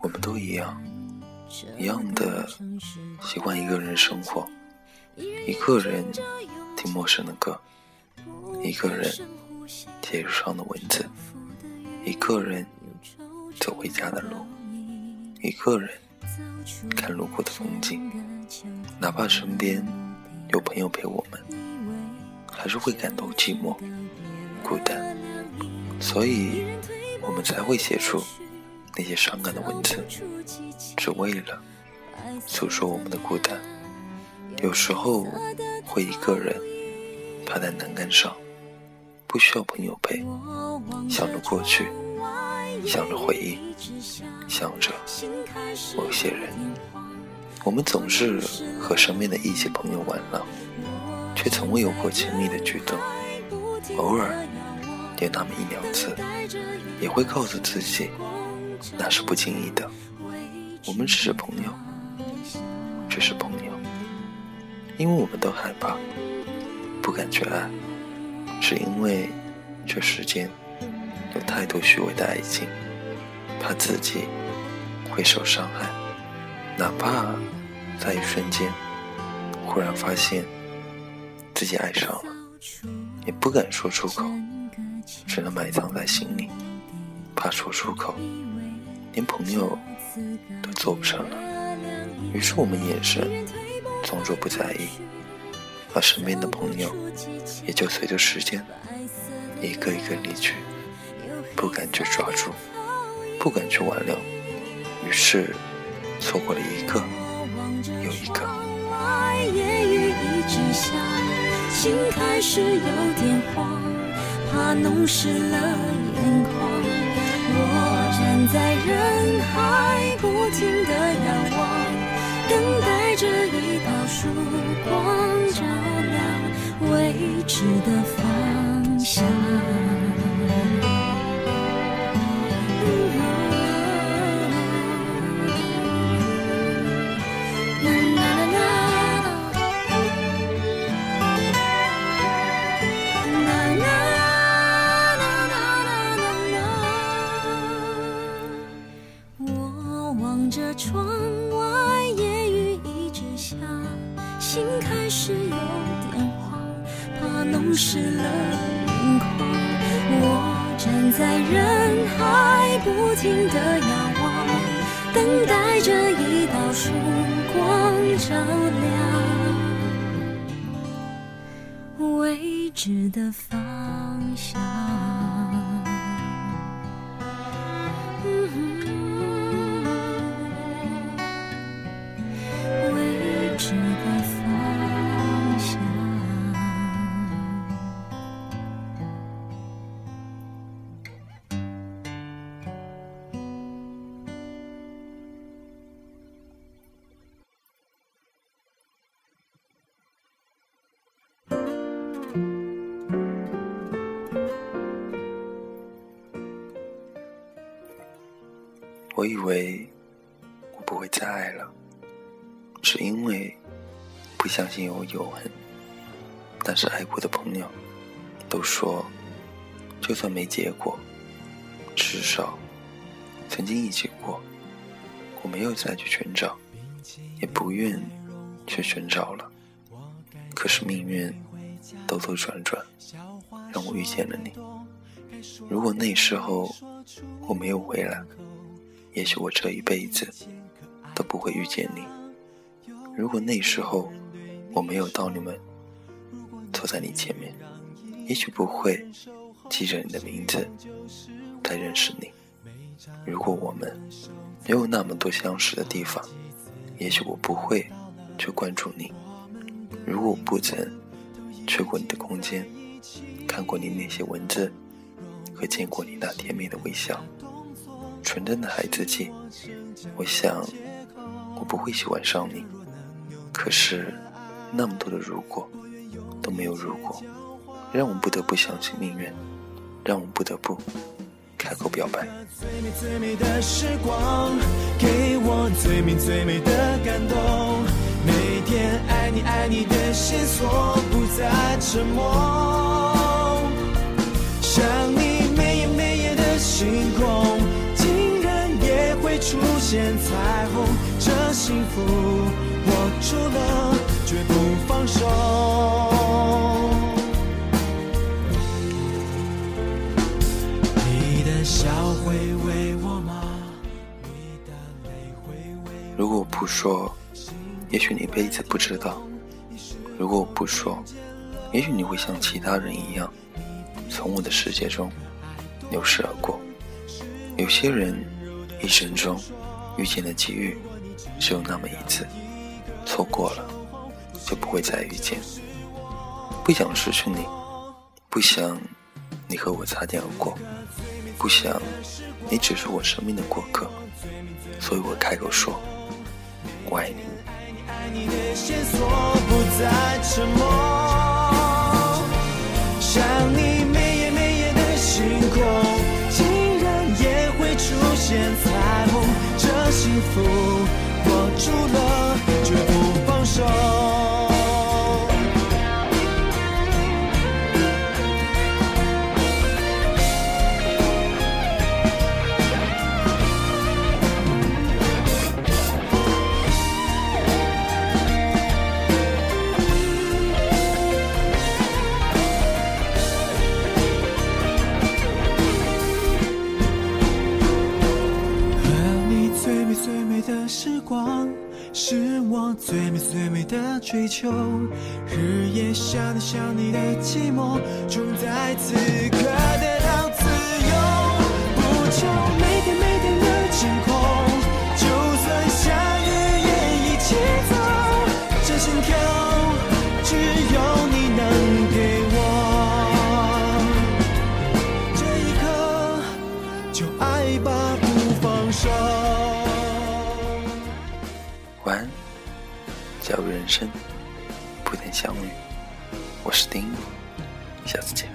我们都一样，一样的喜欢一个人生活，一个人听陌生的歌，一个人写日上的文字，一个人走回家的路，一个人看路过的风景。哪怕身边有朋友陪我们，还是会感到寂寞、孤单，所以我们才会写出。那些伤感的文字，只为了诉说我们的孤单。有时候会一个人趴在栏杆上，不需要朋友陪，想着过去，想着回忆，想着某些人。我们总是和身边的一些朋友玩闹，却从未有过亲密的举动。偶尔有那么一两次，也会告诉自己。那是不经意的，我们只是朋友，只是朋友，因为我们都害怕，不敢去爱，是因为这世间有太多虚伪的爱情，怕自己会受伤害，哪怕在一瞬间忽然发现自己爱上了，也不敢说出口，只能埋藏在心里，怕说出口。连朋友都做不成了，于是我们眼神装作不在意，而身边的朋友也就随着时间一个一个离去，不敢去抓住，不敢去挽留，于是错过了一个又一个。心开始有点慌，怕弄湿了眼未知的方向。窗外夜雨一直下，心开始弄湿了眼眶，我站在人海，不停的仰望，等待着一道曙光照亮未知的方向。我以为我不会再爱了，只因为不相信有永恒。但是爱过的朋友都说，就算没结果，至少曾经一起过。我没有再去寻找，也不愿去寻找了。可是命运兜兜转转，让我遇见了你。如果那时候我没有回来，也许我这一辈子都不会遇见你。如果那时候我没有到你们坐在你前面，也许不会记着你的名字再认识你。如果我们没有那么多相识的地方，也许我不会去关注你。如果我不曾去过你的空间，看过你那些文字，和见过你那甜美的微笑。纯真的孩子气，我想我不会喜欢上你。可是那么多的如果都没有如果，让我不得不相信命运，让我不得不开口表白。给我最美最美的感动。每天爱你爱你的线索不再沉默。现彩虹。这幸福握住了，绝不放手。如果我不说，也许你一辈子不知道；如果我不说，也许你会像其他人一样，从我的世界中流逝而过。有些人一生中遇见的机遇只有那么一次，错过了就不会再遇见。不想失去你，不想你和我擦肩而过，不想你只是我生命的过客，所以我开口说。我爱你。想这的追求，日夜想你想你的寂寞，终在此刻的假如人生不能相遇，我是丁，下次见。